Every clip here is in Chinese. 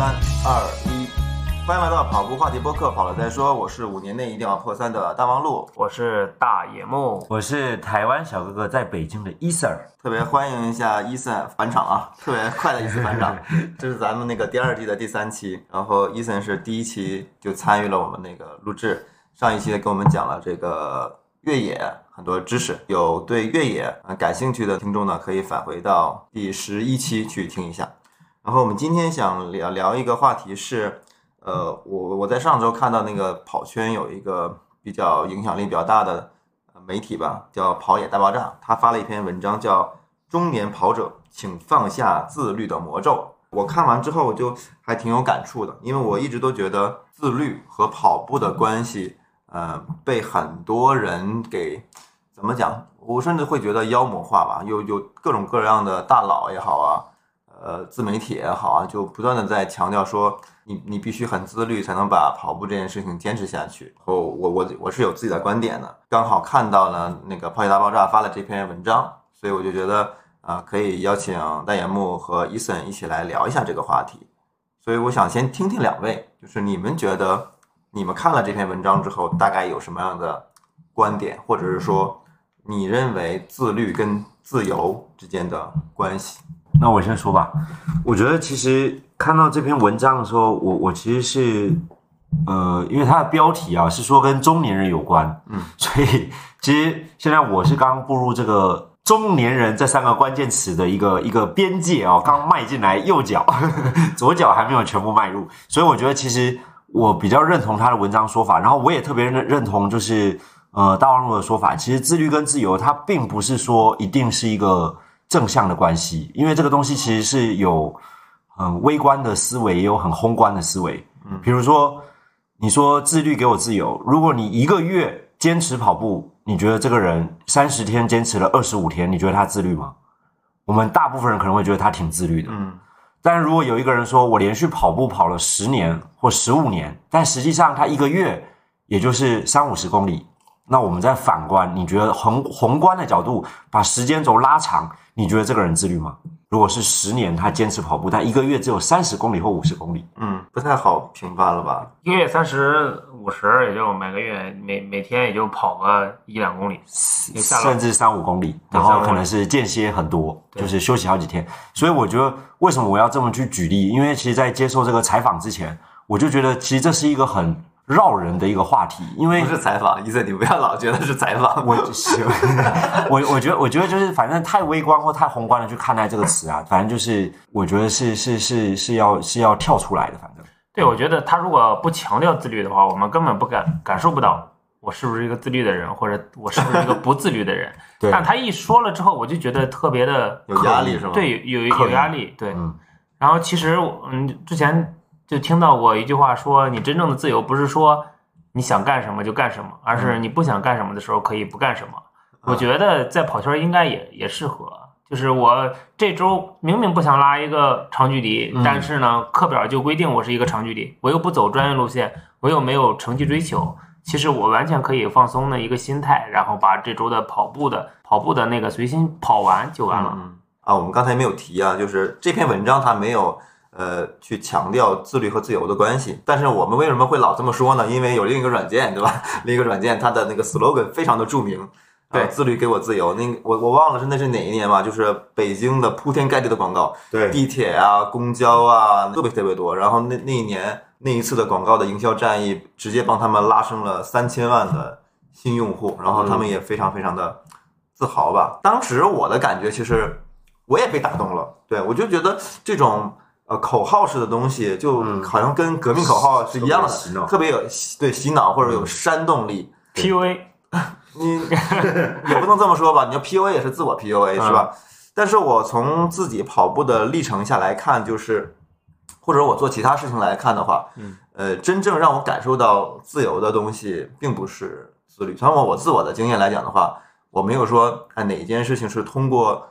三二一，欢迎来到跑步话题播客，跑了再说。我是五年内一定要破三的大王路，我是大野木，我是台湾小哥哥，在北京的伊 Sir。特别欢迎一下伊森返场啊，特别快的一次返场。这是咱们那个第二季的第三期，然后伊森是第一期就参与了我们那个录制，上一期给我们讲了这个越野很多知识，有对越野呃感兴趣的听众呢，可以返回到第十一期去听一下。然后我们今天想聊聊一个话题是，呃，我我在上周看到那个跑圈有一个比较影响力比较大的媒体吧，叫跑野大爆炸，他发了一篇文章叫《中年跑者，请放下自律的魔咒》。我看完之后我就还挺有感触的，因为我一直都觉得自律和跑步的关系，呃，被很多人给怎么讲？我甚至会觉得妖魔化吧，有有各种各样的大佬也好啊，呃，自媒体也好啊，就不断的在强调说，你你必须很自律，才能把跑步这件事情坚持下去。然后我我我是有自己的观点的，刚好看到了那个跑野大爆炸发了这篇文章，所以我就觉得啊、可以邀请大眼木和伊森一起来聊一下这个话题。所以我想先听听两位，就是你们觉得你们看了这篇文章之后，大概有什么样的观点，或者是说你认为自律跟自由之间的关系？那我先说吧，我觉得其实看到这篇文章的时候，我我其实是，呃，因为它的标题啊是说跟中年人有关，嗯，所以其实现在我是刚步入这个中年人这三个关键词的一个一个边界哦，刚迈进来右脚，左脚还没有全部迈入，所以我觉得其实我比较认同他的文章说法，然后我也特别认认同就是呃大王路的说法，其实自律跟自由它并不是说一定是一个正向的关系，因为这个东西其实是有很微观的思维，也有很宏观的思维。嗯比如说你说自律给我自由，如果你一个月坚持跑步，你觉得这个人三十天坚持了二十五天，你觉得他自律吗？我们大部分人可能会觉得他挺自律的，嗯但是如果有一个人说我连续跑步跑了十年或十五年，但实际上他一个月也就是三五十公里，那我们再反观，你觉得宏宏观的角度把时间轴拉长，你觉得这个人自律吗？如果是十年他坚持跑步，但一个月只有三十公里或五十公里，嗯，不太好评判了吧？一个月三十五十，也就每个月每每天也就跑个一两公里，甚至三五公里，然后可能是间歇很多，就是休息好几天。所以我觉得为什么我要这么去举例？因为其实，在接受这个采访之前，我就觉得其实这是一个很绕人的一个话题，因为不是采访，伊森，你不要老觉得是采访。我就是我，我觉得，我觉得就是反正太微观或太宏观的去看待这个词啊，反正就是我觉得是是是是要是要跳出来的，反正对，我觉得他如果不强调自律的话，我们根本不感感受不到我是不是一个自律的人，或者我是不是一个不自律的人。对但他一说了之后，我就觉得特别的有压力是吧对，有有压力。对，嗯然后其实嗯，之前就听到过一句话说，你真正的自由不是说你想干什么就干什么，而是你不想干什么的时候可以不干什么。我觉得在跑圈应该也也适合。就是我这周明明不想拉一个长距离，嗯但是呢，课表就规定我是一个长距离，我又不走专业路线，我又没有成绩追求，其实我完全可以放松的一个心态，然后把这周的跑步的跑步的那个随心跑完就完了。嗯啊，我们刚才没有提啊，就是这篇文章它没有呃去强调自律和自由的关系，但是我们为什么会老这么说呢？因为有另一个软件，对吧？另一个软件它的那个 slogan 非常的著名。对啊自律给我自由。那我我忘了是那是哪一年吧，就是北京的铺天盖地的广告，对地铁啊、公交啊，特别特别多。然后那那一年那一次的广告的营销战役，直接帮他们拉升了三千万的新用户，然后他们也非常非常的自豪吧。当时我的感觉，其实我也被打动了。对我就觉得这种呃口号式的东西，就嗯。好像跟革命口号是一样的，特别有对洗脑或者有煽动力。PUA 你 也不能这么说吧，你要 PUA 也是自我 PUA 是吧？但是我从自己跑步的历程下来看，就是或者我做其他事情来看的话，嗯，呃，真正让我感受到自由的东西，并不是自律。从我我自我的经验来讲的话，我没有说哎哪一件事情是通过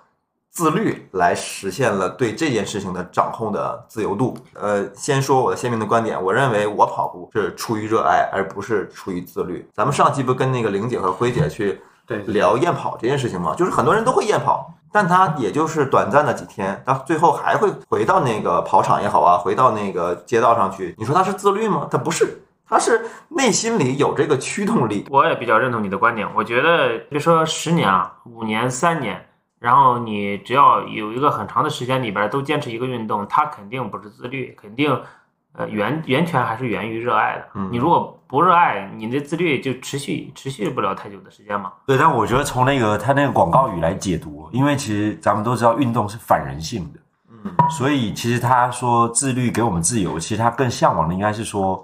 自律来实现了对这件事情的掌控的自由度。呃，先说我的鲜明的观点，我认为我跑步是出于热爱，而不是出于自律。咱们上期不跟那个玲姐和辉姐去对聊验跑这件事情吗？就是很多人都会验跑，但他也就是短暂的几天，他最后还会回到那个跑场也好啊，回到那个街道上去。你说他是自律吗？他不是，他是内心里有这个驱动力。我也比较认同你的观点。我觉得，别说十年啊，五年、三年，然后你只要有一个很长的时间里边都坚持一个运动，它肯定不是自律，肯定，呃，源源泉还是源于热爱的。嗯你如果不热爱，你的自律就持续持续不了太久的时间嘛。对，但我觉得从那个他那个广告语来解读，因为其实咱们都知道运动是反人性的，嗯，所以其实他说自律给我们自由，其实他更向往的应该是说，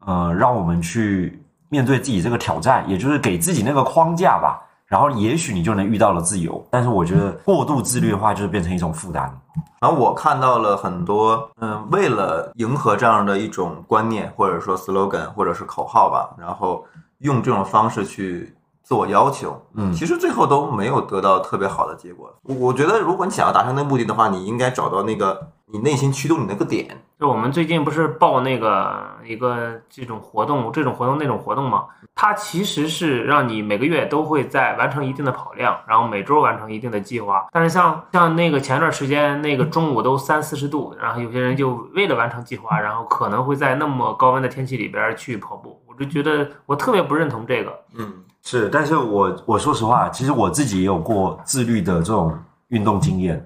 呃，让我们去面对自己这个挑战，也就是给自己那个框架吧。然后也许你就能遇到了自由，但是我觉得过度自律的话，就是变成一种负担。然后我看到了很多，嗯，为了迎合这样的一种观念，或者说 slogan，或者是口号吧，然后用这种方式去自我要求，嗯其实最后都没有得到特别好的结果。我我觉得，如果你想要达成那个目的的话，你应该找到那个你内心驱动你那个点。就我们最近不是报那个一个这种活动，这种活动那种活动嘛，它其实是让你每个月都会在完成一定的跑量，然后每周完成一定的计划。但是像像那个前段时间那个中午都三四十度，然后有些人就为了完成计划，然后可能会在那么高温的天气里边去跑步，我就觉得我特别不认同这个。嗯是，但是我我说实话，其实我自己也有过自律的这种运动经验，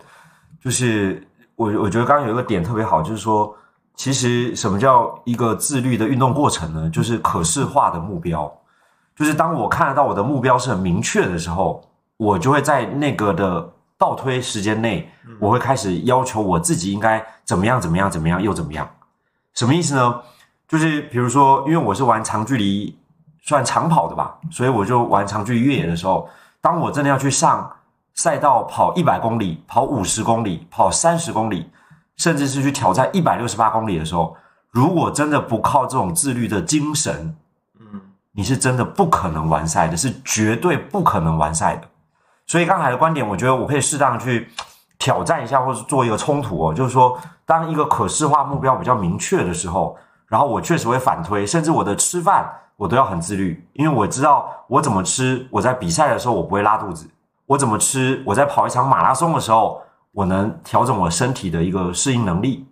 就是我我觉得刚刚有一个点特别好，就是说，其实什么叫一个自律的运动过程呢？就是可视化的目标，就是当我看得到我的目标是很明确的时候，我就会在那个的倒推时间内，我会开始要求我自己应该怎么样怎么样怎么样又怎么样，什么意思呢？就是比如说，因为我是玩长距离。算长跑的吧，所以我就玩长距离越野的时候，当我真的要去上赛道跑一百公里、跑五十公里、跑三十公里，甚至是去挑战一百六十八公里的时候，如果真的不靠这种自律的精神，嗯你是真的不可能完赛的，是绝对不可能完赛的。所以刚才的观点，我觉得我可以适当去挑战一下，或者做一个冲突哦，就是说，当一个可视化目标比较明确的时候，然后我确实会反推，甚至我的吃饭。我都要很自律，因为我知道我怎么吃，我在比赛的时候我不会拉肚子；我怎么吃，我在跑一场马拉松的时候，我能调整我身体的一个适应能力。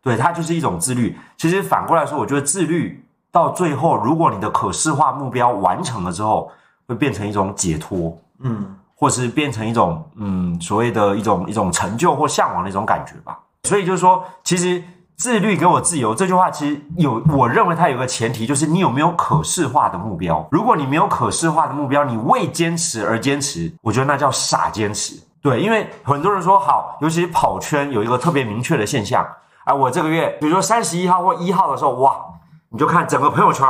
对，它就是一种自律。其实反过来说，我觉得自律到最后，如果你的可视化目标完成了之后，会变成一种解脱，嗯或是变成一种嗯所谓的一种一种成就或向往的一种感觉吧。所以就是说，其实。自律给我自由这句话，其实有我认为它有个前提，就是你有没有可视化的目标。如果你没有可视化的目标，你为坚持而坚持，我觉得那叫傻坚持。对，因为很多人说好，尤其跑圈有一个特别明确的现象，啊，我这个月比如说三十一号或一号的时候，哇，你就看整个朋友圈，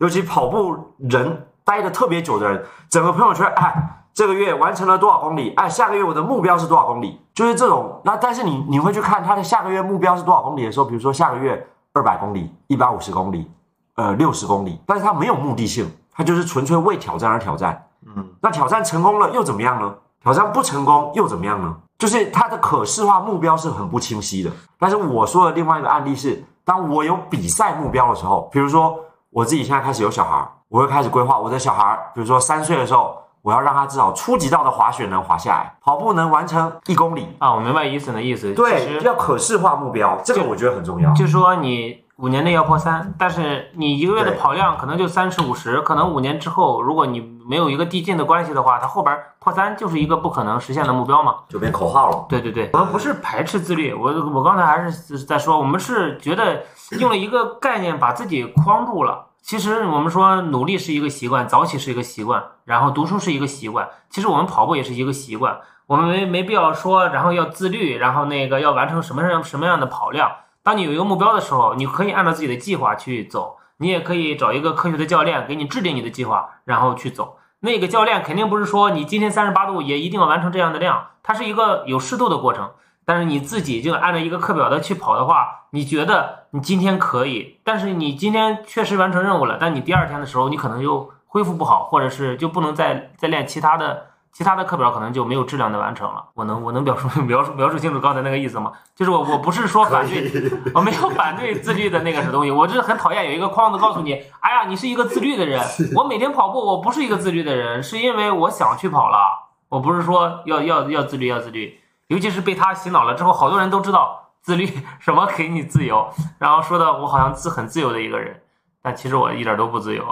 尤其跑步人待的特别久的人，整个朋友圈，哎。这个月完成了多少公里？哎，下个月我的目标是多少公里？就是这种。那但是你你会去看他的下个月目标是多少公里的时候，比如说下个月二百公里、一百五十公里、呃六十公里，但是他没有目的性，他就是纯粹为挑战而挑战。嗯，那挑战成功了又怎么样呢？挑战不成功又怎么样呢？就是他的可视化目标是很不清晰的。但是我说的另外一个案例是，当我有比赛目标的时候，比如说我自己现在开始有小孩，我会开始规划我的小孩，比如说三岁的时候。我要让他至少初级道的滑雪能滑下来，跑步能完成一公里啊！我明白伊森的意思，对，要可视化目标，这个我觉得很重要。就说你五年内要破三，但是你一个月的跑量可能就三十五十，可能五年之后，如果你没有一个递进的关系的话，它后边破三就是一个不可能实现的目标嘛，就变口号了。对对对，我们不是排斥自律，我我刚才还是在说，我们是觉得用了一个概念把自己框住了。其实我们说努力是一个习惯，早起是一个习惯，然后读书是一个习惯。其实我们跑步也是一个习惯，我们没没必要说，然后要自律，然后那个要完成什么样什么样的跑量。当你有一个目标的时候，你可以按照自己的计划去走，你也可以找一个科学的教练给你制定你的计划，然后去走。那个教练肯定不是说你今天三十八度也一定要完成这样的量，它是一个有适度的过程。但是你自己就按照一个课表的去跑的话，你觉得你今天可以，但是你今天确实完成任务了，但你第二天的时候你可能又恢复不好，或者是就不能再再练其他的其他的课表可能就没有质量的完成了。我能我能表述 描述描述清楚刚才那个意思吗？就是我我不是说反对，我没有反对自律的那个什么东西，我就是很讨厌有一个框子告诉你，哎呀，你是一个自律的人。我每天跑步，我不是一个自律的人，是因为我想去跑了。我不是说要要要自律要自律，尤其是被他洗脑了之后，好多人都知道自律 什么给你自由，然后说的我好像自很自由的一个人，但其实我一点都不自由。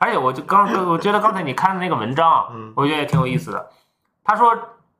而且我就刚我觉得刚才你看的那个文章我觉得也挺有意思的。他说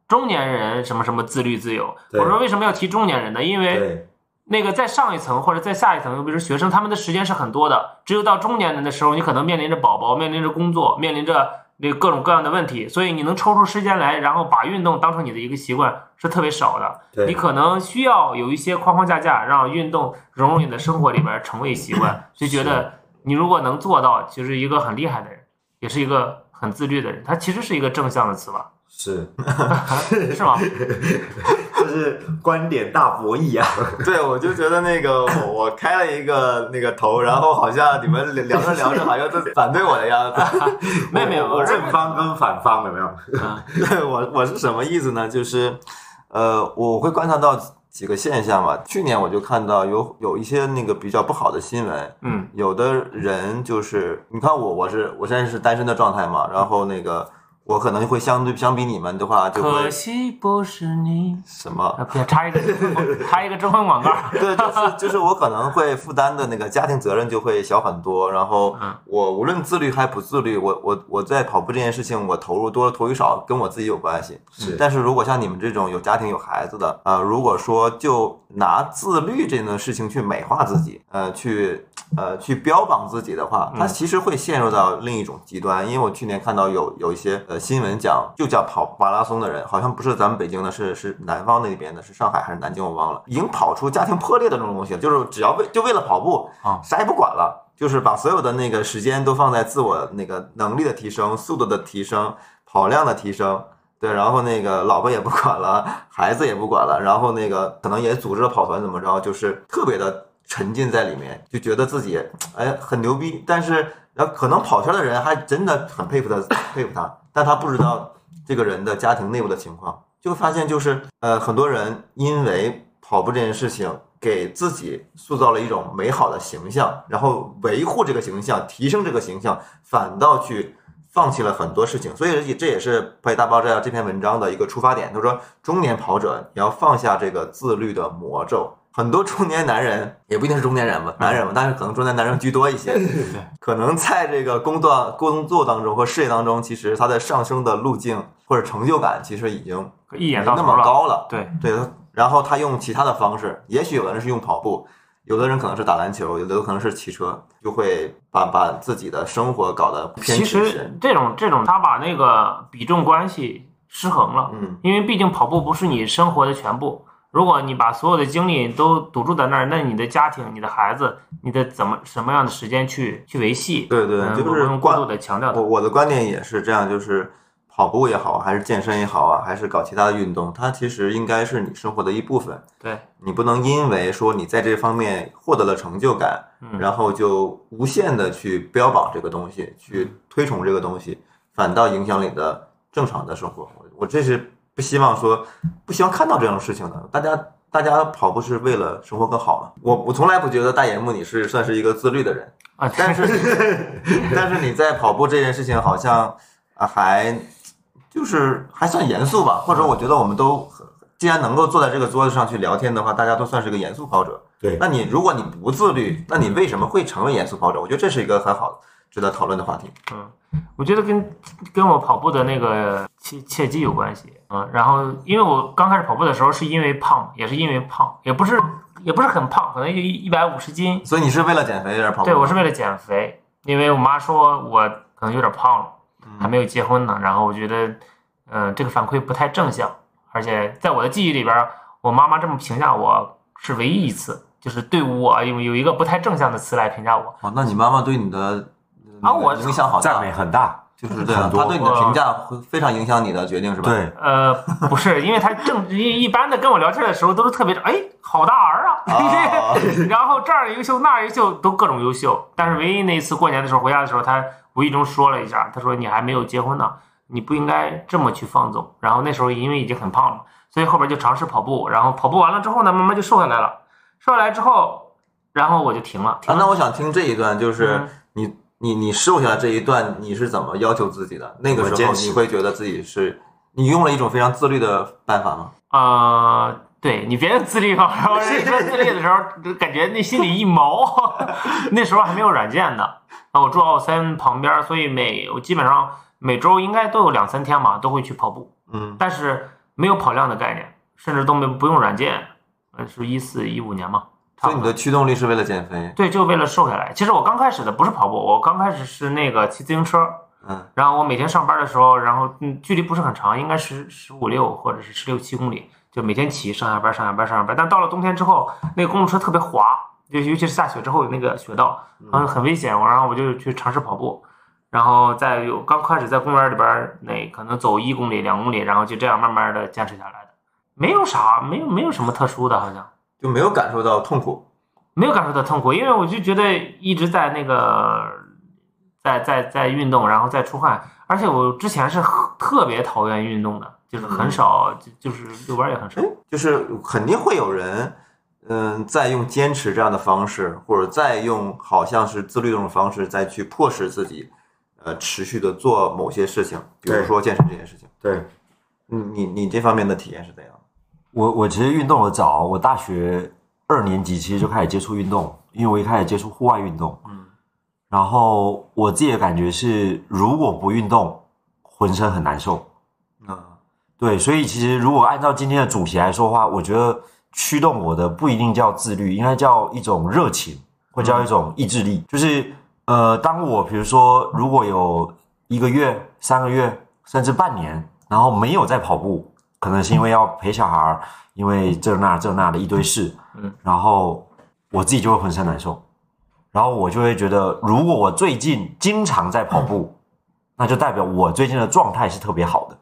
中年人什么什么自律自由，我说为什么要提中年人呢？因为，那个在上一层或者在下一层，比如说学生，他们的时间是很多的。只有到中年人的时候，你可能面临着宝宝，面临着工作，面临着那各种各样的问题，所以你能抽出时间来，然后把运动当成你的一个习惯是特别少的。对你可能需要有一些框框架架，让运动融入你的生活里边，成为习惯。就觉得你如果能做到，就是一个很厉害的人，也是一个很自律的人。他其实是一个正向的词吧？是，是吗？这是观点大博弈啊！对，我就觉得那个我我开了一个那个头，然后好像你们聊着聊着好像在反对我的样子。没有没有，我正方跟反方有没有？对我我是什么意思呢？就是呃，我会观察到几个现象嘛。去年我就看到有有一些那个比较不好的新闻，嗯有的人就是你看我我是我现在是单身的状态嘛，然后那个我可能会相对相比你们的话就会可惜不是你。什么啊，别插一个 插一个征婚广告。对，就是就是我可能会负担的那个家庭责任就会小很多，然后嗯我无论自律还不自律，我我我在跑步这件事情我投入多投入少跟我自己有关系。是但是如果像你们这种有家庭有孩子的啊、如果说就拿自律这件事情去美化自己，呃，去呃去标榜自己的话，他其实会陷入到另一种极端。因为我去年看到有有一些呃新闻讲，就叫跑马拉松的人，好像不是咱们北京的，是是南方那边的，是上海还是南京我忘了，已经跑出家庭破裂的这种东西，就是只要为就为了跑步啊啥也不管了。就是把所有的那个时间都放在自我那个能力的提升、速度的提升、跑量的提升，对，然后那个老婆也不管了，孩子也不管了，然后那个可能也组织了跑团怎么着，就是特别的沉浸在里面，就觉得自己哎很牛逼，但是然后可能跑圈的人还真的很佩服他，佩服他，但他不知道这个人的家庭内部的情况，就发现就是呃很多人因为跑步这件事情。给自己塑造了一种美好的形象，然后维护这个形象，提升这个形象，反倒去放弃了很多事情，所以也这也是《跑野大爆炸》这篇文章的一个出发点。他说，中年跑者你要放下这个自律的魔咒。很多中年男人也不一定是中年人吧，男人嘛，但是可能中年男人居多一些。可能在这个工作工作当中或事业当中，其实他的上升的路径或者成就感，其实已经一眼没那。么高了。对，对，然后他用其他的方式，也许有的人是用跑步，有的人可能是打篮球，有的可能是骑车，就会把把自己的生活搞得偏其。实这种这种，他把那个比重关系失衡了，嗯，因为毕竟跑步不是你生活的全部。如果你把所有的精力都堵住在那儿，那你的家庭、你的孩子、你的怎么什么样的时间去去维系？对对，嗯就是过度的强调我。我的观点也是这样，就是跑步也好，还是健身也好啊，还是搞其他的运动，它其实应该是你生活的一部分。对，你不能因为说你在这方面获得了成就感，嗯然后就无限的去标榜这个东西，去推崇这个东西，反倒影响你的正常的生活。我我这是不希望说，不希望看到这种事情的。大家大家跑步是为了生活更好嘛？我我从来不觉得大野木你是算是一个自律的人。啊，但是 但是你在跑步这件事情好像啊还就是还算严肃吧，或者我觉得我们都既然能够坐在这个桌子上去聊天的话，大家都算是个严肃跑者。对那你如果你不自律，那你为什么会成为严肃跑者？我觉得这是一个很好值得讨论的话题。嗯我觉得跟跟我跑步的那个切切记有关系啊、嗯。然后因为我刚开始跑步的时候是因为胖，也是因为胖，也不是也不是很胖，可能就一百五十斤。所以你是为了减肥而跑步？对，我是为了减肥，因为我妈说我可能有点胖了，还没有结婚呢。然后我觉得，嗯、这个反馈不太正向，而且在我的记忆里边，我妈妈这么评价我是唯一一次，就是对我有有一个不太正向的词来评价我。哦，那你妈妈对你的啊我影响好大赞美，很大，就是对啊很，多她对你的评价会非常影响你的决定，是吧？对，呃，不是，因为他正一一般的跟我聊天的时候都是特别哎，好大儿啊，啊 然后这儿优秀那儿优秀，都各种优秀。但是唯一那一次过年的时候回家的时候，他无意中说了一下，他说你还没有结婚呢，你不应该这么去放纵。然后那时候因为已经很胖了，所以后边就尝试跑步，然后跑步完了之后呢，慢慢就瘦下来了。瘦下来之后，然后我就停了。停啊，那我想听这一段，就是嗯你你你瘦下来这一段，你是怎么要求自己的？那个时候你会觉得自己是你用了一种非常自律的办法吗？呃，对你别用自律嘛，然后 你说自律的时候，就感觉那心里一毛。那时候还没有软件呢，啊，我住奥森旁边，所以每我基本上每周应该都有两三天嘛，都会去跑步，嗯，但是没有跑量的概念，甚至都没不用软件。呃，是一四一五年嘛。所以你的驱动力是为了减肥。对，就为了瘦下来。其实我刚开始的不是跑步，我刚开始是那个骑自行车。嗯，然后我每天上班的时候，然后嗯，距离不是很长，应该是十五六或者是十六七公里，就每天骑上下班上下班上下班。但到了冬天之后，那个公路车特别滑，就尤其是下雪之后有那个雪道，嗯很危险。我然后我就去尝试跑步，然后在有刚开始在公园里边那可能走一公里两公里，然后就这样慢慢的坚持下来的，没有啥，没有没有什么特殊的，好像。就没有感受到痛苦。没有感受到痛苦，因为我就觉得一直在那个在在在运动，然后再出汗，而且我之前是特别讨厌运动的，就是很少，就就是遛弯也很少哎。，就是肯定会有人，嗯，在用坚持这样的方式，或者再用好像是自律这种方式，再去迫使自己，呃，持续的做某些事情，比如说健身这件事情。对嗯，你你这方面的体验是怎样的？我，我其实运动的早，我大学二年级其实就开始接触运动，因为我一开始接触户外运动，嗯，然后我自己的感觉是，如果不运动，浑身很难受。啊，对，所以其实如果按照今天的主题来说的话，我觉得驱动我的不一定叫自律，应该叫一种热情，或叫一种意志力。就是呃，当我比如说如果有一个月、三个月，甚至半年，然后没有在跑步，可能是因为要陪小孩儿，因为这那这那的一堆事，嗯，然后我自己就会浑身难受，然后我就会觉得，如果我最近经常在跑步，那就代表我最近的状态是特别好的。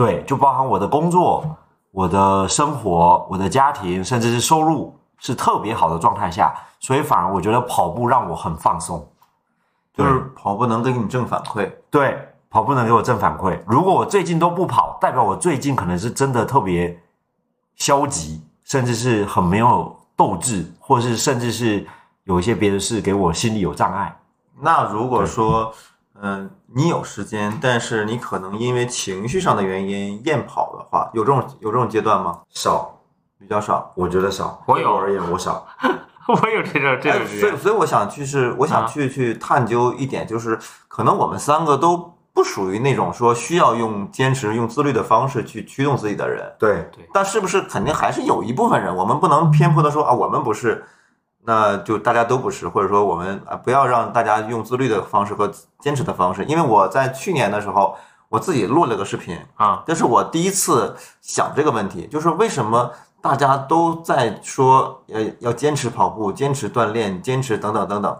对，就包含我的工作、我的生活、我的家庭，甚至是收入是特别好的状态下，所以反而我觉得跑步让我很放松。就是跑步能给你正反馈。对，跑步能给我正反馈。如果我最近都不跑，代表我最近可能是真的特别消极，甚至是很没有斗志，或是甚至是有一些别的事给我心里有障碍。那如果说，嗯、你有时间，但是你可能因为情绪上的原因厌跑的话，有这种有这种阶段吗？少，比较少。我觉得少。我有对我而言，我少。我有这种这哎种。所以所以我想去是，我想啊去去探究一点，就是可能我们三个都不属于那种说需要用坚持、用自律的方式去驱动自己的人。对对，但是不是肯定还是有一部分人，我们不能偏颇的说啊，我们不是，那就大家都不是，或者说我们啊不要让大家用自律的方式和坚持的方式。因为我在去年的时候，我自己录了个视频，啊，这是我第一次想这个问题，就是为什么大家都在说呃要坚持跑步、坚持锻炼、坚持等等等等，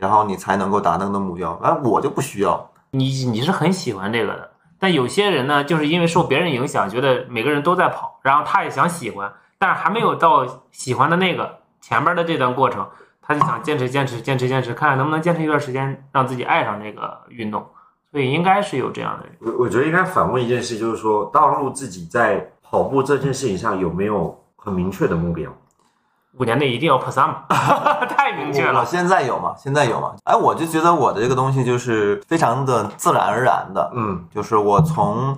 然后你才能够达到那个目标，而我就不需要。你你是很喜欢这个的，但有些人呢，就是因为受别人影响，觉得每个人都在跑，然后他也想喜欢，但是还没有到喜欢的那个前边的这段过程，他就想坚持坚持坚持坚持，看看能不能坚持一段时间，让自己爱上这个运动。所以应该是有这样的人。我我觉得应该反问一件事，就是说，大王路自己在跑步这件事情上有没有很明确的目标？五年内一定要破三嘛，太明确我了。现在有吗？现在有吗？哎，我就觉得我的这个东西就是非常的自然而然的，嗯就是我从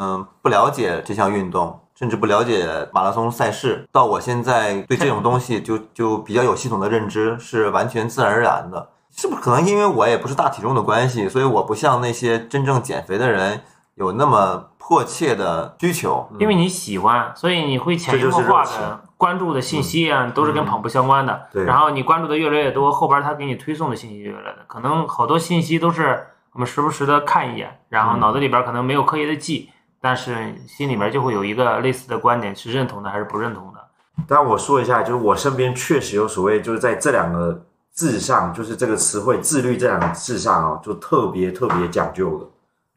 嗯、不了解这项运动，甚至不了解马拉松赛事，到我现在对这种东西就就比较有系统的认知，是完全自然而然的。是不是可能因为我也不是大体重的关系，所以我不像那些真正减肥的人有那么迫切的需求？因为你喜欢，所以你会潜移默化的关注的信息啊，都是跟跑步相关的。对然后你关注的越来越多，后边他给你推送的信息越来越多，可能好多信息都是我们时不时的看一眼，然后脑子里边可能没有刻意的记，但是心里面就会有一个类似的观点，是认同的还是不认同的。但我说一下，就是我身边确实有所谓，就是在这两个字上，就是这个词汇“自律”这两个字上啊，就特别特别讲究的，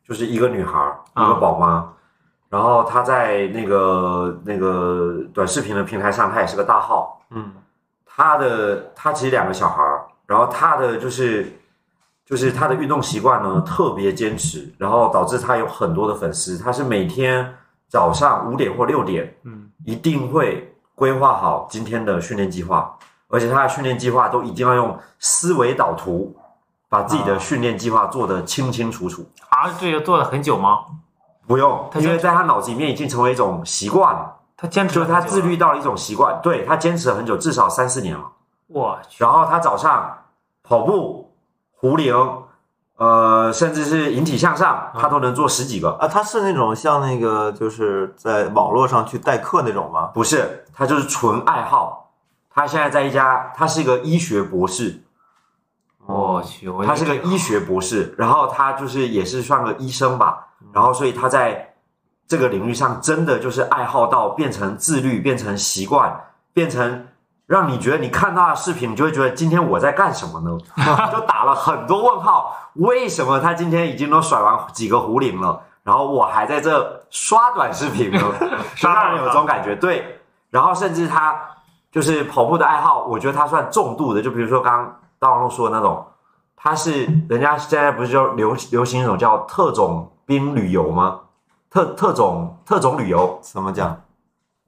就是一个女孩儿，一个宝妈，然后她在那个那个短视频的平台上，她也是个大号，嗯，她的她其实两个小孩儿，然后她的就是就是他的运动习惯呢特别坚持，然后导致他有很多的粉丝。他是每天早上五点或六点，嗯，一定会规划好今天的训练计划，而且他的训练计划都一定要用思维导图，把自己的训练计划做得清清楚楚。啊，这个做了很久吗？不用，他因为在他脑子里面已经成为一种习惯了，他坚持就是他自律到了一种习惯。对他坚持了很久，至少三四年了。我去，然后他早上跑步、壶铃，呃，甚至是引体向上，他都能做十几个。啊，他是那种像那个就是在网络上去代课那种吗？不是，他就是纯爱好。他现在在一家，他是一个医学博士，我去，我他是个医学博士，然后他就是也是算个医生吧，然后所以他在这个领域上真的就是爱好到变成自律，变成习惯，变成让你觉得你看到他的视频，你就会觉得今天我在干什么呢？就打了很多问号，为什么他今天已经都甩完几个壶铃了，然后我还在这刷短视频呢？就让人有这种感觉。对，然后甚至他就是跑步的爱好，我觉得他算重度的，就比如说刚刚大王路说的那种，他是人家现在不是就流流行一种叫特种兵旅游吗？特特种特种旅游，怎么讲？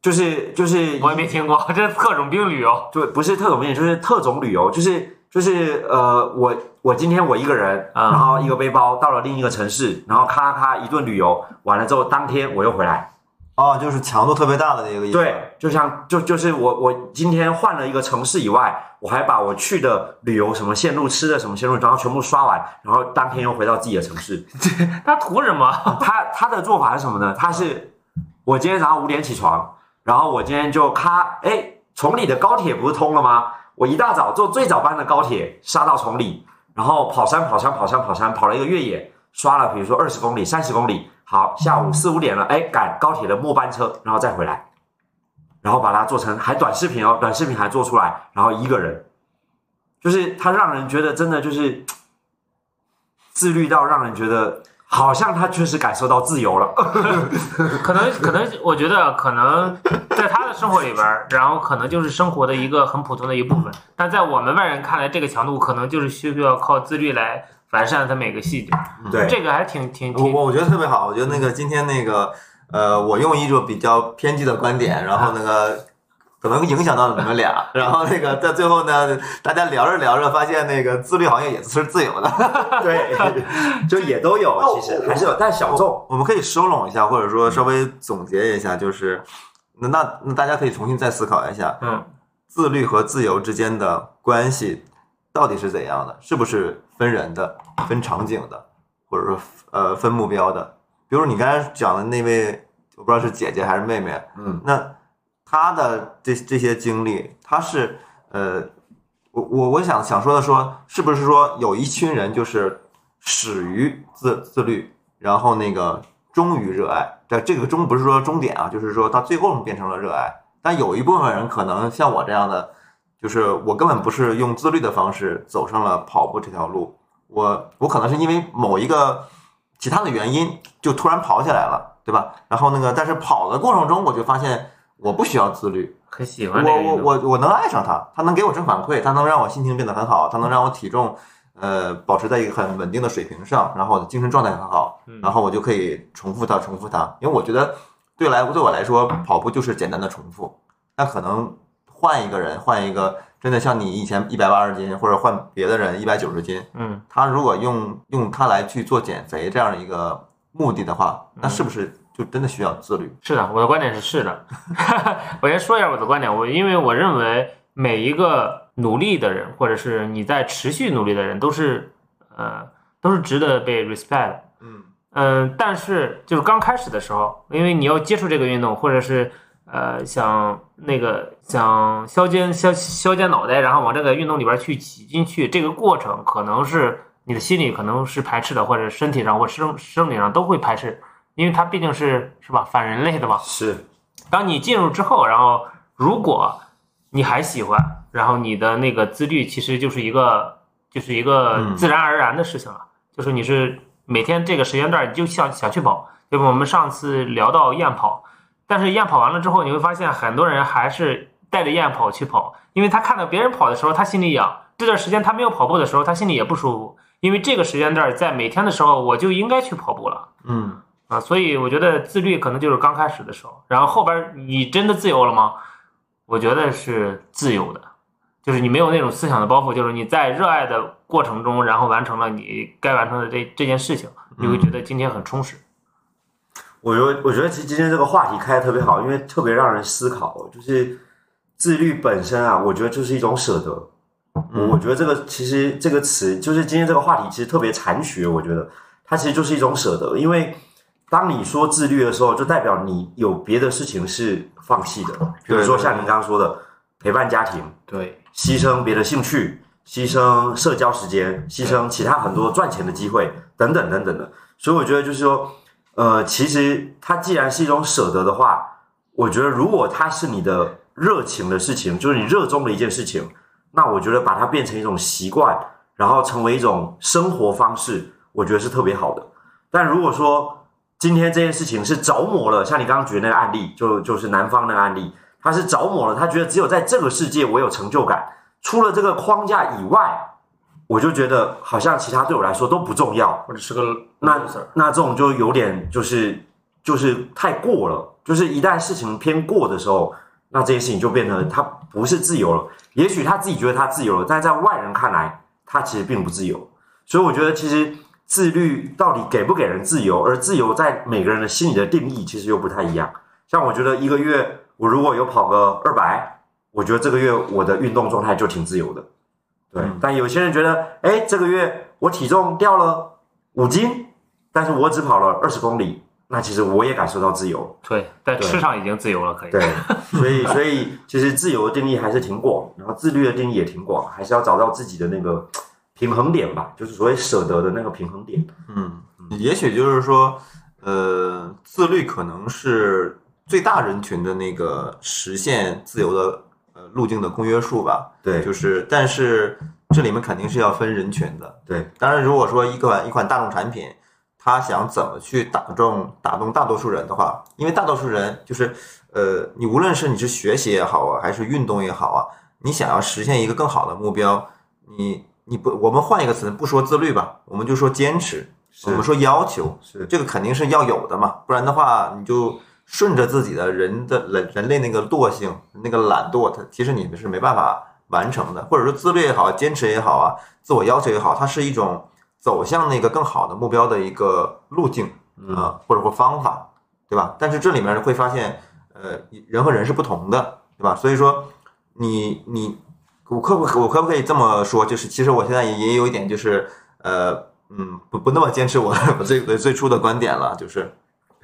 就是就是我也没听过，这是特种兵旅游。对，不是特种兵，就是特种旅游，就是就是呃，我我今天我一个人，啊然后一个背包到了另一个城市，然后咔咔一顿旅游完了之后，当天我又回来。哦，就是强度特别大的那个意思。对，就像就就是我我今天换了一个城市以外，我还把我去的旅游什么线路、吃的什么线路，然后全部刷完，然后当天又回到自己的城市。他图什么？他他的做法是什么呢？他是我今天早上五点起床，然后我今天就咔，哎，崇礼的高铁不是通了吗？我一大早坐最早班的高铁杀到崇礼，然后跑山跑山跑山跑山，跑了一个越野，刷了比如说二十公里、三十公里。好，下午四五点了，哎，赶高铁的末班车，然后再回来，然后把它做成还短视频哦，短视频还做出来，然后一个人，就是他让人觉得真的就是自律到让人觉得好像他确实感受到自由了。可 能可能，我觉得可能在他的生活里边，然后可能就是生活的一个很普通的一部分，但在我们外人看来，这个强度可能就是需要靠自律来完善他每个细节。对，这个还挺挺我挺，我我觉得特别好，我觉得那个今天那个呃，我用一种比较偏激的观点，然后那个可能影响到你们俩，然后那个在最后呢，大家聊着聊着发现那个自律好像也是自由的，对，就也都有，其实还是有，但小众。我们可以收拢一下，或者说稍微总结一下，就是那那那大家可以重新再思考一下，嗯，自律和自由之间的关系到底是怎样的？是不是分人的、分场景的，或者说呃分目标的？比如你刚才讲的那位，我不知道是姐姐还是妹妹，嗯，那他的这这些经历，他是呃，我我我想想说的说，是不是说有一群人就是始于自自律，然后那个终于热爱？这这个终不是说终点啊，就是说他最后变成了热爱。但有一部分人可能像我这样的，就是我根本不是用自律的方式走上了跑步这条路，我我可能是因为某一个其他的原因就突然跑起来了，对吧？然后那个但是跑的过程中，我就发现我不需要自律，很喜欢这个运动。我我我能爱上它，它能给我正反馈，它能让我心情变得很好，它能让我体重呃保持在一个很稳定的水平上，然后我的精神状态很好，嗯然后我就可以重复它，重复它，因为我觉得对来对我来说，跑步就是简单的重复。那可能换一个人，换一个真的像你以前一百八十斤，或者换别的人一百九十斤，嗯，他如果用用它来去做减肥这样的一个目的的话，那是不是就真的需要自律？是的，我的观点是是的。我先说一下我的观点，我因为我认为每一个努力的人，或者是你在持续努力的人，都是呃都是值得被 respect 的。嗯嗯，但是就是刚开始的时候，因为你要接触这个运动，或者是呃想那个想削尖削削尖脑袋，然后往这个运动里边去挤进去，这个过程可能是你的心里可能是排斥的，或者身体上或生生理上都会排斥，因为它毕竟是是吧？反人类的嘛。是，当你进入之后，然后如果你还喜欢，然后你的那个自律其实就是一个就是一个嗯。自然而然的事情了，就是你是每天这个时间段你就想想去跑，对吧？我们上次聊到验跑，但是验跑完了之后，你会发现很多人还是带着验跑去跑，因为他看到别人跑的时候，他心里痒；这段时间他没有跑步的时候，他心里也不舒服，因为这个时间段在每天的时候我就应该去跑步了。嗯啊，所以我觉得自律可能就是刚开始的时候，然后后边你真的自由了吗？我觉得是自由的，就是你没有那种思想的包袱，就是你在热爱的过程中，然后完成了你该完成的这这件事情，你会觉得今天很充实。我觉得，我觉得其实今天这个话题开的特别好，因为特别让人思考。就是自律本身啊，我觉得就是一种舍得。我我觉得这个其实这个词，就是今天这个话题其实特别残缺。我觉得它其实就是一种舍得，因为当你说自律的时候，就代表你有别的事情是放弃的，比如说像您刚刚说的陪伴家庭，对，牺牲别的兴趣，牺牲社交时间，牺牲其他很多赚钱的机会，等等等等的。所以我觉得就是说，呃，其实它既然是一种舍得的话，我觉得如果它是你的热情的事情，就是你热衷的一件事情，那我觉得把它变成一种习惯，然后成为一种生活方式，我觉得是特别好的。但如果说今天这件事情是着魔了，像你刚刚举的那个案例，就就是南方那个案例，他是着魔了，他觉得只有在这个世界我有成就感，出了这个框架以外，我就觉得好像其他对我来说都不重要。或者是个那那这种就有点就是就是太过了，就是一旦事情偏过的时候，那这件事情就变成他不是自由了。也许他自己觉得他自由了，但在外人看来，他其实并不自由。所以我觉得其实自律到底给不给人自由，而自由在每个人的心里的定义其实又不太一样。像我觉得一个月我如果有跑个二百，我觉得这个月我的运动状态就挺自由的。对，嗯但有些人觉得，哎，这个月我体重掉了五斤，但是我只跑了二十公里，那其实我也感受到自由。对，在吃上已经自由了，可以。对，所以所以其实自由的定义还是挺广，然后自律的定义也挺广，还是要找到自己的那个平衡点吧，就是所谓舍得的那个平衡点。嗯，也许就是说，呃，自律可能是最大人群的那个实现自由的呃路径的公约数吧。对，就是，但是这里面肯定是要分人群的。对，当然，如果说一款一款大众产品，它想怎么去打中打动大多数人的话，因为大多数人就是，呃，你无论是你是学习也好啊，还是运动也好啊，你想要实现一个更好的目标，你你不，我们换一个词，不说自律吧，我们就说坚持，我们说要求，是这个肯定是要有的嘛，不然的话你就顺着自己的人的人人类那个惰性，那个懒惰，它其实你们是没办法完成的，或者说自律也好，坚持也好啊，自我要求也好，它是一种走向那个更好的目标的一个路径啊、或者说方法，对吧？但是这里面会发现，呃，人和人是不同的，对吧？所以说你你我可不可我可不可以这么说？就是其实我现在也也有一点就是呃嗯不不那么坚持我 我最最初的观点了，就是。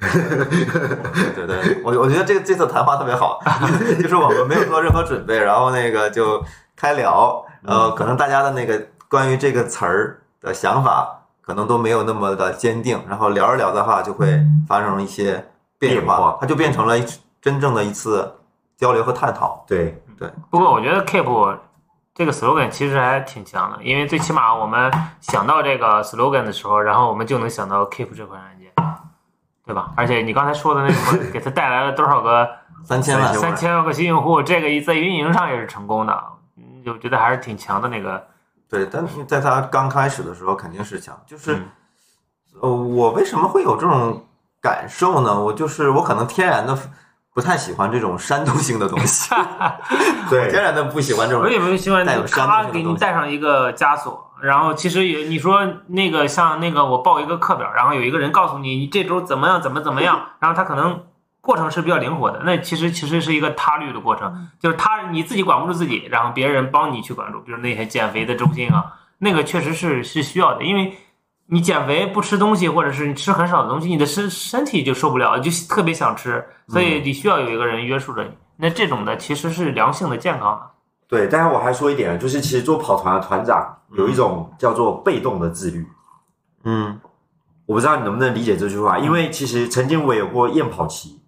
对对对，我我觉得这这次谈话特别好，就是我们没有做任何准备，然后那个就开聊，呃，可能大家的那个关于这个词儿的想法可能都没有那么的坚定，然后聊着聊的话就会发生一些变变化它就变成了一真正的一次交流和探讨。对对，不过我觉得 Keep 这个 slogan 其实还挺强的，因为最起码我们想到这个 slogan 的时候，然后我们就能想到 Keep 这款软件，对吧？而且你刚才说的那什么，给它带来了多少个三千万三千万个新用户，这个在运营上也是成功的，嗯，就觉得还是挺强的那个。对，但在它刚开始的时候肯定是强，就是嗯呃，我为什么会有这种感受呢？我就是我可能天然的不太喜欢这种煽动性的东西，对天然的不喜欢这种我。也没有喜欢带有煽动他性的东西给你带上一个枷锁，然后其实也你说那个像那个我报一个课表，然后有一个人告诉你你这周怎么样怎么怎么样，然后他可能过程是比较灵活的，那其实其实是一个他律的过程，就是他你自己管不住自己，然后别人帮你去管住，比如那些减肥的中心啊，那个确实是是需要的，因为。你减肥不吃东西，或者是你吃很少的东西，你的身身体就受不了，就特别想吃，所以你需要有一个人约束着你。那这种的其实是良性的、健康的。对，但是我还说一点，就是其实做跑团的团长有一种叫做被动的自律。嗯我不知道你能不能理解这句话，因为其实曾经我有过验跑期，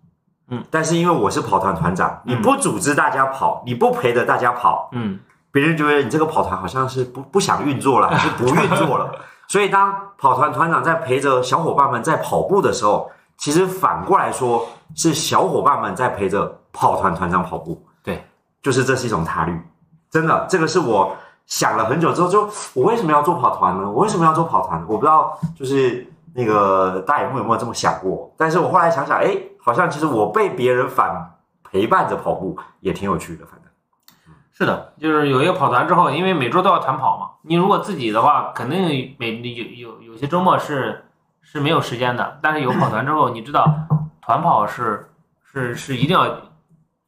嗯，但是因为我是跑团团长，你不组织大家跑，你不陪着大家跑，嗯，别人觉得你这个跑团好像是不不想运作了，还是不运作了。所以当跑团团长在陪着小伙伴们在跑步的时候，其实反过来说是小伙伴们在陪着跑团团长跑步。对，就是这是一种他律，真的，这个是我想了很久之后，就我为什么要做跑团呢？我为什么要做跑团？我不知道，就是那个大野木有没有这么想过？但是我后来想想，哎，好像其实我被别人反陪伴着跑步也挺有趣的，反正。是的，就是有一个跑团之后，因为每周都要团跑嘛。你如果自己的话，肯定每有有有些周末是是没有时间的。但是有跑团之后，你知道团跑是是是一定要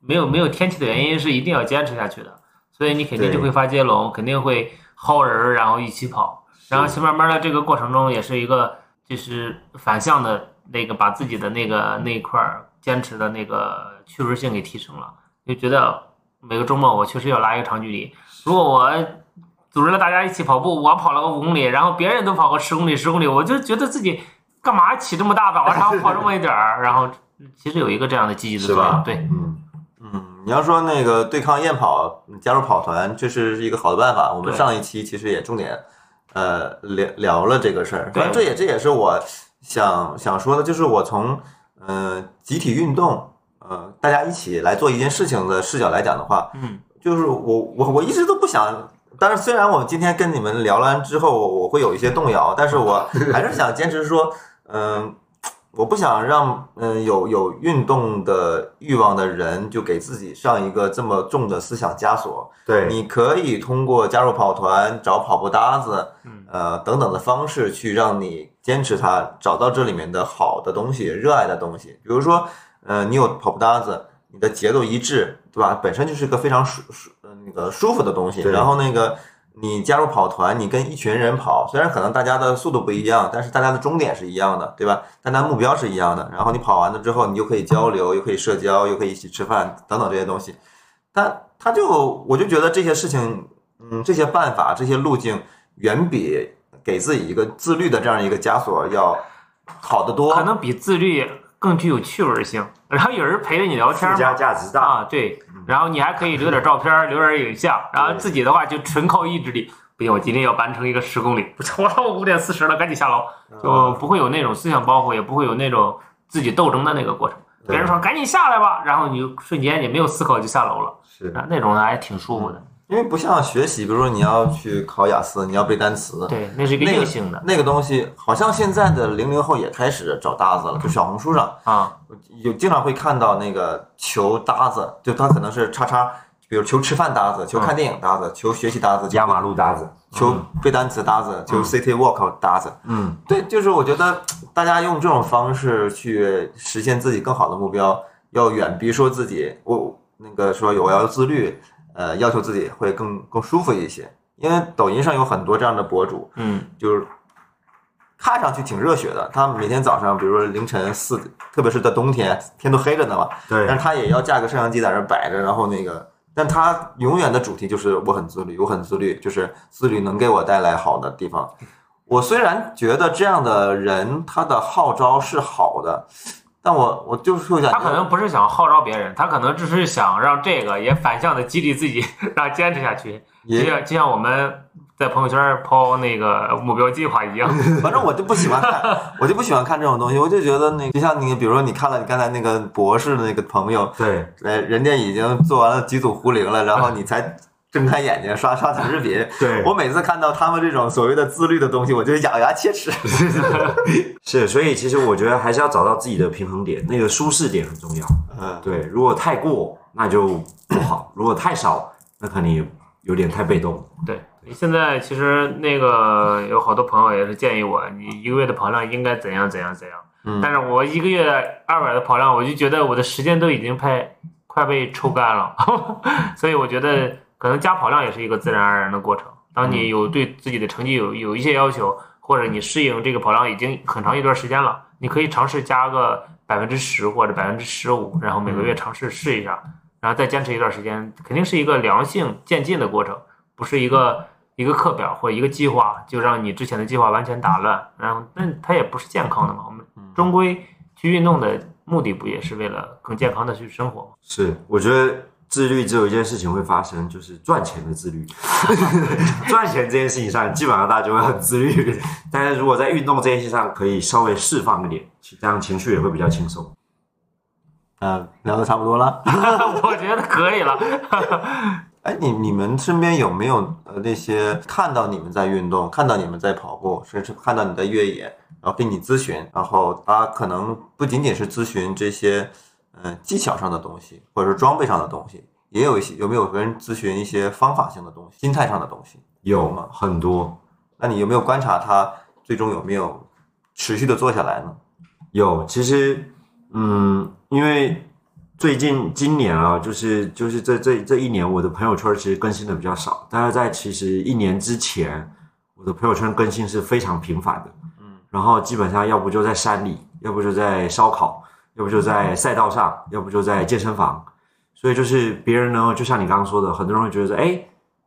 没有没有天气的原因是一定要坚持下去的，所以你肯定就会发接龙，肯定会薅人，然后一起跑，然后其慢慢的这个过程中也是一个就是反向的那个把自己的那个那一块坚持的那个趣味性给提升了，就觉得。每个周末我确实要拉一个长距离。如果我组织了大家一起跑步，我跑了个五公里，然后别人都跑个十公里、十公里，我就觉得自己干嘛起这么大早，然后跑这么一点儿，然后其实有一个这样的积极的作用。对，嗯嗯，你要说那个对抗夜跑，加入跑团，确实是一个好的办法。我们上一期其实也重点呃聊聊了这个事儿，反正这也这也是我想想说的，就是我从呃集体运动。呃，大家一起来做一件事情的视角来讲的话，嗯，就是我我我一直都不想，但是虽然我今天跟你们聊完之后，我会有一些动摇，但是我 还是想坚持说，嗯，我不想让嗯有有运动的欲望的人就给自己上一个这么重的思想枷锁。对，你可以通过加入跑团、找跑步搭子，呃等等的方式去让你坚持它，找到这里面的好的东西、热爱的东西，比如说。呃，你有跑步搭子，你的节奏一致，对吧？本身就是一个非常舒舒呃那个舒服的东西。然后那个你加入跑团，你跟一群人跑，虽然可能大家的速度不一样，但是大家的终点是一样的，对吧？大家目标是一样的。然后你跑完了之后，你就可以交流，又可以社交，又可以一起吃饭等等这些东西。他他就我就觉得这些事情，嗯，这些办法，这些路径，远比给自己一个自律的这样一个枷锁要好得多。可能比自律。更具有趣味性，然后有人陪着你聊天附加价值大啊，对，然后你还可以留点照片，留点影像，然后自己的话就纯靠意志力。不行，我今天要完成一个十公里，我说我五点四十了，赶紧下楼，就不会有那种思想包袱，也不会有那种自己斗争的那个过程。别人说赶紧下来吧，然后你就瞬间也没有思考就下楼了，是那种还挺舒服的。因为不像学习，比如说你要去考雅思，你要背单词，对，那是一个硬性的那个东西。好像现在的零零后也开始找搭子了，就小红书上啊，有经常会看到那个求搭子，就他可能是叉叉，比如求吃饭搭子，求看电影搭子，求学习搭子，压马路搭子，求背单词搭子，求 City Walk 搭子。嗯，对，就是我觉得大家用这种方式去实现自己更好的目标，要远比说自己我那个说我要自律。呃，要求自己会更更舒服一些，因为抖音上有很多这样的博主，嗯，就是看上去挺热血的。他每天早上，比如说凌晨四，特别是在冬天，天都黑着呢嘛，对。但是他也要架个摄像机在那摆着，然后那个，但他永远的主题就是我很自律，我很自律，就是自律能给我带来好的地方。我虽然觉得这样的人他的号召是好的。但我我就是说一下，他可能不是想号召别人，他可能只是想让这个也反向的激励自己，让坚持下去。就像就像我们在朋友圈抛那个目标计划一样。反正我就不喜欢看，我就不喜欢看这种东西。我就觉得那就像你，比如说你看了你刚才那个博士的那个朋友，对，呃，人家已经做完了几组壶铃了，然后你才。睁开眼睛刷刷短视频，对我每次看到他们这种所谓的自律的东西，我就咬牙切齿。是，所以其实我觉得还是要找到自己的平衡点，那个舒适点很重要。嗯，对，如果太过那就不好，如果太少，那肯定有点太被动。对，现在其实那个有好多朋友也是建议我，你一个月的跑量应该怎样怎样怎样。嗯，但是我一个月二百的跑量，我就觉得我的时间都已经快快被抽干了，所以我觉得。可能加跑量也是一个自然而然的过程。当你有对自己的成绩有有一些要求，或者你适应这个跑量已经很长一段时间了，你可以尝试加个百分之十或者百分之十五，然后每个月尝试试一下，然后再坚持一段时间，肯定是一个良性渐进的过程，不是一个一个课表或者一个计划就让你之前的计划完全打乱，然后那它也不是健康的嘛。我们终归去运动的目的不也是为了更健康的去生活吗？是，我觉得。自律只有一件事情会发生，就是赚钱的自律。赚钱这件事情上，基本上大家就会很自律。但是如果在运动这件事上，可以稍微释放一点，这样情绪也会比较轻松。嗯，聊的差不多了，我觉得可以了。哎，你你们身边有没有呃那些看到你们在运动，看到你们在跑步，甚至看到你在越野，然后给你咨询，然后他可能不仅仅是咨询这些嗯、呃技巧上的东西，或者说装备上的东西，也有一些有没有跟人咨询一些方法性的东西、心态上的东西？有吗？很多，那你有没有观察他最终有没有持续的做下来呢？有，其实，嗯，因为最近今年啊，就是就是这这这一年，我的朋友圈其实更新的比较少。但是在其实一年之前，我的朋友圈更新是非常频繁的。嗯，然后基本上要不就在山里，要不就在烧烤，要不就在赛道上，要不就在健身房。所以就是别人呢，就像你刚刚说的，很多人会觉得，哎，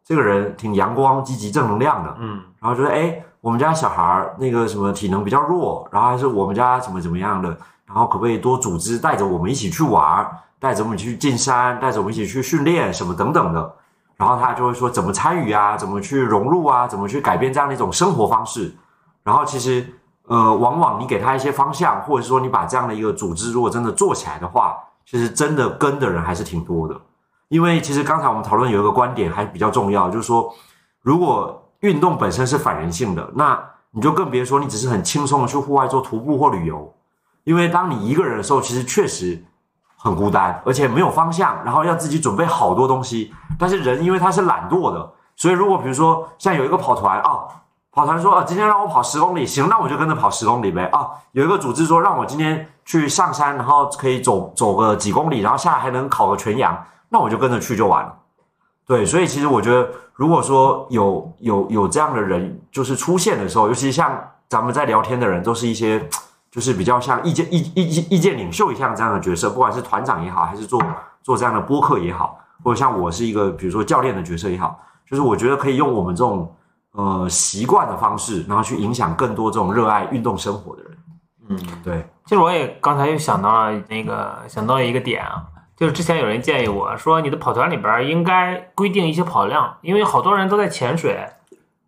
这个人挺阳光、积极、正能量的。嗯然后觉得哎，我们家小孩儿那个什么体能比较弱，然后还是我们家怎么怎么样的，然后可不可以多组织带着我们一起去玩，带着我们去进山，带着我们一起去训练什么等等的。然后他就会说怎么参与啊，怎么去融入啊，怎么去改变这样的一种生活方式。然后其实呃，往往你给他一些方向，或者说你把这样的一个组织如果真的做起来的话，其实真的跟的人还是挺多的。因为其实刚才我们讨论有一个观点还比较重要，就是说如果运动本身是反人性的，那你就更别说你只是很轻松的去户外做徒步或旅游，因为当你一个人的时候，其实确实很孤单，而且没有方向，然后要自己准备好多东西。但是人因为他是懒惰的，所以如果比如说像有一个跑团啊，跑团说啊，今天让我跑十公里，行，那我就跟着跑十公里呗啊。有一个组织说让我今天去上山，然后可以走走个几公里，然后下来还能烤个全羊，那我就跟着去就完了。对，所以其实我觉得，如果说有有有这样的人就是出现的时候，尤其像咱们在聊天的人，都是一些就是比较像意见意意意意见领袖一样这样的角色，不管是团长也好，还是做做这样的播客也好，或者像我是一个比如说教练的角色也好，就是我觉得可以用我们这种呃习惯的方式，然后去影响更多这种热爱运动生活的人。嗯对，其实我也刚才又想到了那个想到一个点啊，就是之前有人建议我说，你的跑团里边应该规定一些跑量，因为好多人都在潜水，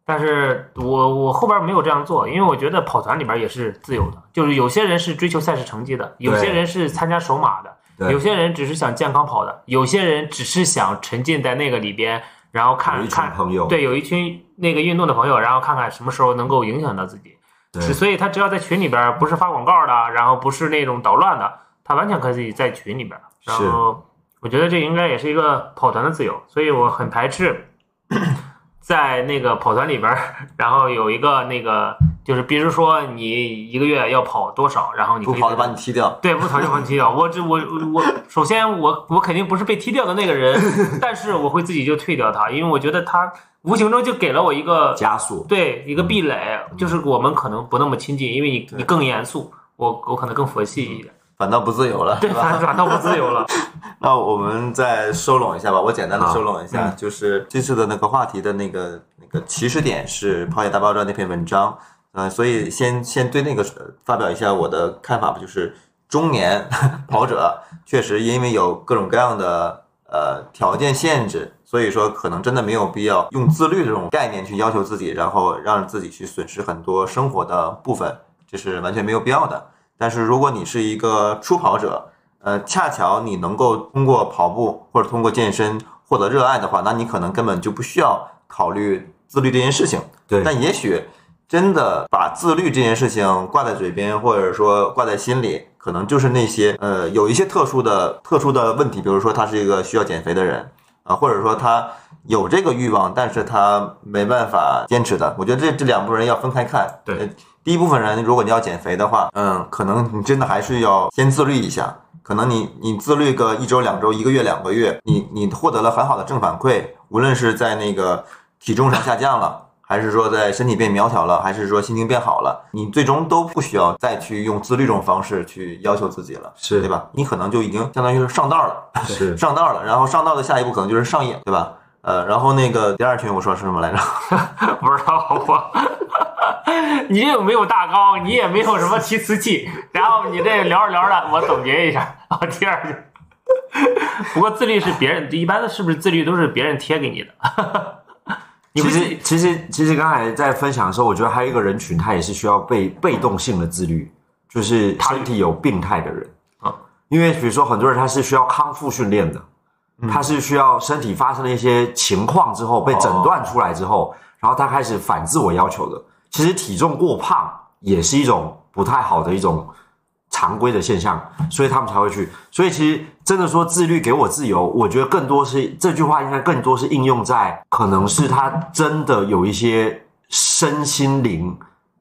但是我我后边没有这样做，因为我觉得跑团里边也是自由的，就是有些人是追求赛事成绩的，有些人是参加首马的，有些人只是想健康跑的，有些人只是想沉浸在那个里边，然后看看朋友，对，有一群那个运动的朋友，然后看看什么时候能够影响到自己。对，所以他只要在群里边不是发广告的，然后不是那种捣乱的，他完全可以在群里边儿。然后我觉得这应该也是一个跑团的自由，所以我很排斥 在那个跑团里边，然后有一个那个就是，比如说你一个月要跑多少，然后你不跑就把你踢掉。对，不跑就把你踢掉。我这我我首先我我肯定不是被踢掉的那个人，但是我会自己就退掉他，因为我觉得他无形中就给了我一个加速，对一个壁垒，就是我们可能不那么亲近，因为你你更严肃，我我可能更佛系一点，反倒不自由了，对，吧？反反倒不自由了。那我们再收拢一下吧，我简单的收拢一下，就是这次的那个话题的那个那个起始点是《跑野大爆炸》那篇文章，呃，所以先先对那个呃发表一下我的看法吧，就是中年 跑者确实因为有各种各样的呃条件限制，所以说可能真的没有必要用自律这种概念去要求自己，然后让自己去损失很多生活的部分，这是完全没有必要的。但是如果你是一个初跑者，呃，恰巧你能够通过跑步或者通过健身获得热爱的话，那你可能根本就不需要考虑自律这件事情。对，但也许真的把自律这件事情挂在嘴边，或者说挂在心里，可能就是那些呃有一些特殊的特殊的问题，比如说他是一个需要减肥的人啊、或者说他有这个欲望，但是他没办法坚持的。我觉得这这两部分人要分开看。对呃，第一部分人，如果你要减肥的话，嗯，可能你真的还是要先自律一下。可能你你自律个一周、两周、一个月、两个月，你你获得了很好的正反馈，无论是在那个体重上下降了，还是说在身体变苗条了，还是说心情变好了，你最终都不需要再去用自律这种方式去要求自己了，是对吧？你可能就已经相当于是上道了，是上道了，然后上道的下一步可能就是上瘾，对吧？呃，然后那个第二群我说是什么来着？不知道我，你又没有大纲，你也没有什么提词器，然后你这聊着聊着，我总结一下啊，第二句。不过自律是别人，一般的是不是自律都是别人贴给你的？其是实其实其实刚才在分享的时候，我觉得还有一个人群，他也是需要被被动性的自律，就是身体有病态的人啊。因为比如说很多人他是需要康复训练的，他是需要身体发生了一些情况之后被诊断出来之后，然后他开始反自我要求的。其实体重过胖也是一种不太好的一种常规的现象，所以他们才会去。所以其实真的说自律给我自由，我觉得更多是这句话应该更多是应用在可能是他真的有一些身心灵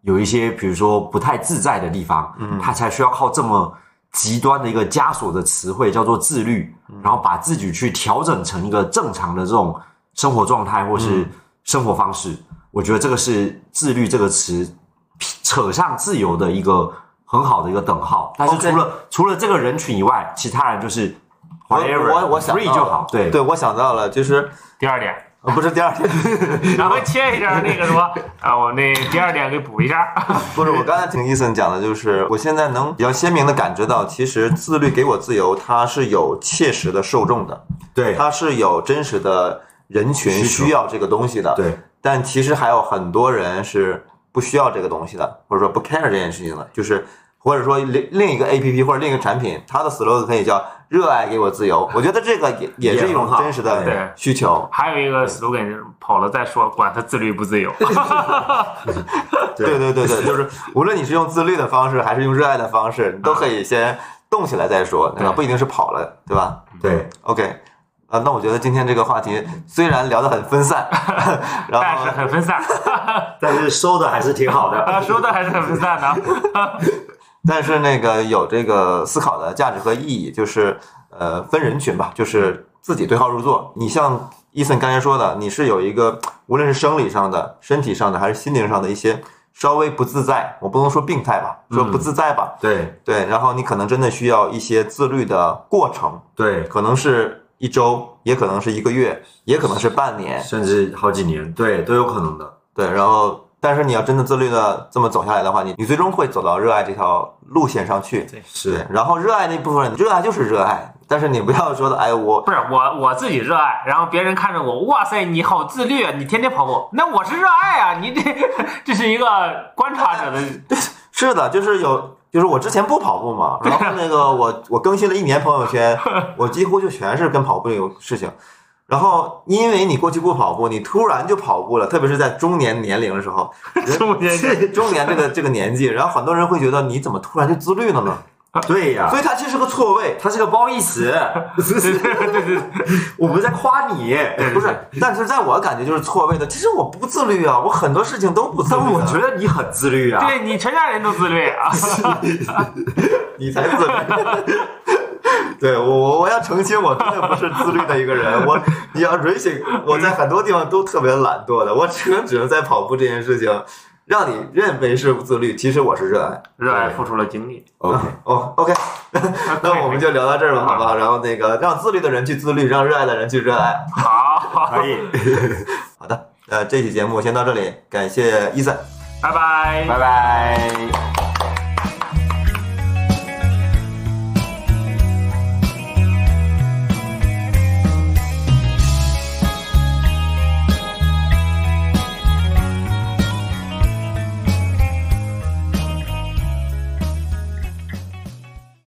有一些比如说不太自在的地方，嗯，他才需要靠这么极端的一个枷锁的词汇叫做自律，然后把自己去调整成一个正常的这种生活状态或是生活方式。我觉得这个是自律这个词扯上自由的一个很好的一个等号。但是除了除了这个人群以外，其他人就是我 whatever 我我想 free 到了就好。对对，我想到了，就是第二点，呃不是第二点，然后切一下那个什么啊，我那第二点给补一下。不是我刚才听伊森讲的，就是我现在能比较鲜明的感觉到，其实自律给我自由，它是有切实的受众的，对它是有真实的人群需要这个东西的。对但其实还有很多人是不需要这个东西的，或者说不 care 这件事情的，就是或者说另另一个 A P P 或者另一个产品，它的 slogan 可以叫“热爱给我自由”。我觉得这个也也是一种真实的对需求。还有一个 slogan 就是跑了再说，管他自律不自由。对对对对，就是无论你是用自律的方式还是用热爱的方式，你都可以先动起来再说，对吧？不一定是跑了，对吧对，？OK。啊，那我觉得今天这个话题虽然聊得很分散，然但是后很分散，但是收的还是挺好的。啊，说的还是很分散的。但是那个有这个思考的价值和意义，就是呃分人群吧，就是自己对号入座。你像伊森刚才说的，你是有一个无论是生理上的、身体上的还是心灵上的一些稍微不自在，我不能说病态吧，说不自在吧，对对。然后你可能真的需要一些自律的过程，对，可能是一周，也可能是一个月，也可能是半年，甚至好几年，对，都有可能的。对。然后，但是你要真的自律的这么走下来的话，你你最终会走到热爱这条路线上去。对，是，然后热爱那部分，热爱就是热爱，但是你不要说的，哎，我不是我我自己热爱，然后别人看着我，哇塞，你好自律，啊，你天天跑步，那我是热爱啊，你这 这是一个观察者的，是的，就是有，就是我之前不跑步嘛，然后那个我我更新了一年朋友圈，我几乎就全是跟跑步有事情。然后因为你过去不跑步，你突然就跑步了，特别是在中年年龄的时候，中年中年这个这个年纪，然后很多人会觉得你怎么突然就自律了呢？对呀所，以它其实是个错位，它是个褒义词。我们在夸你，不是，但是在我感觉就是错位的。其实我不自律啊，我很多事情都不自律、啊。但我觉得你很自律啊。对你全家人都自律啊，你才自律。对我，我我要澄清，我真的不是自律的一个人。我你要允许我在很多地方都特别懒惰的，我只能只能在跑步这件事情让你认为是自律，其实我是热爱。热爱付出了精力。OK，哦，OK，那我们就聊到这儿吧，好吧？然后那个让自律的人去自律，让热爱的人去热爱。好，可以，好的，呃，这期节目先到这里，感谢伊森。拜拜，拜拜。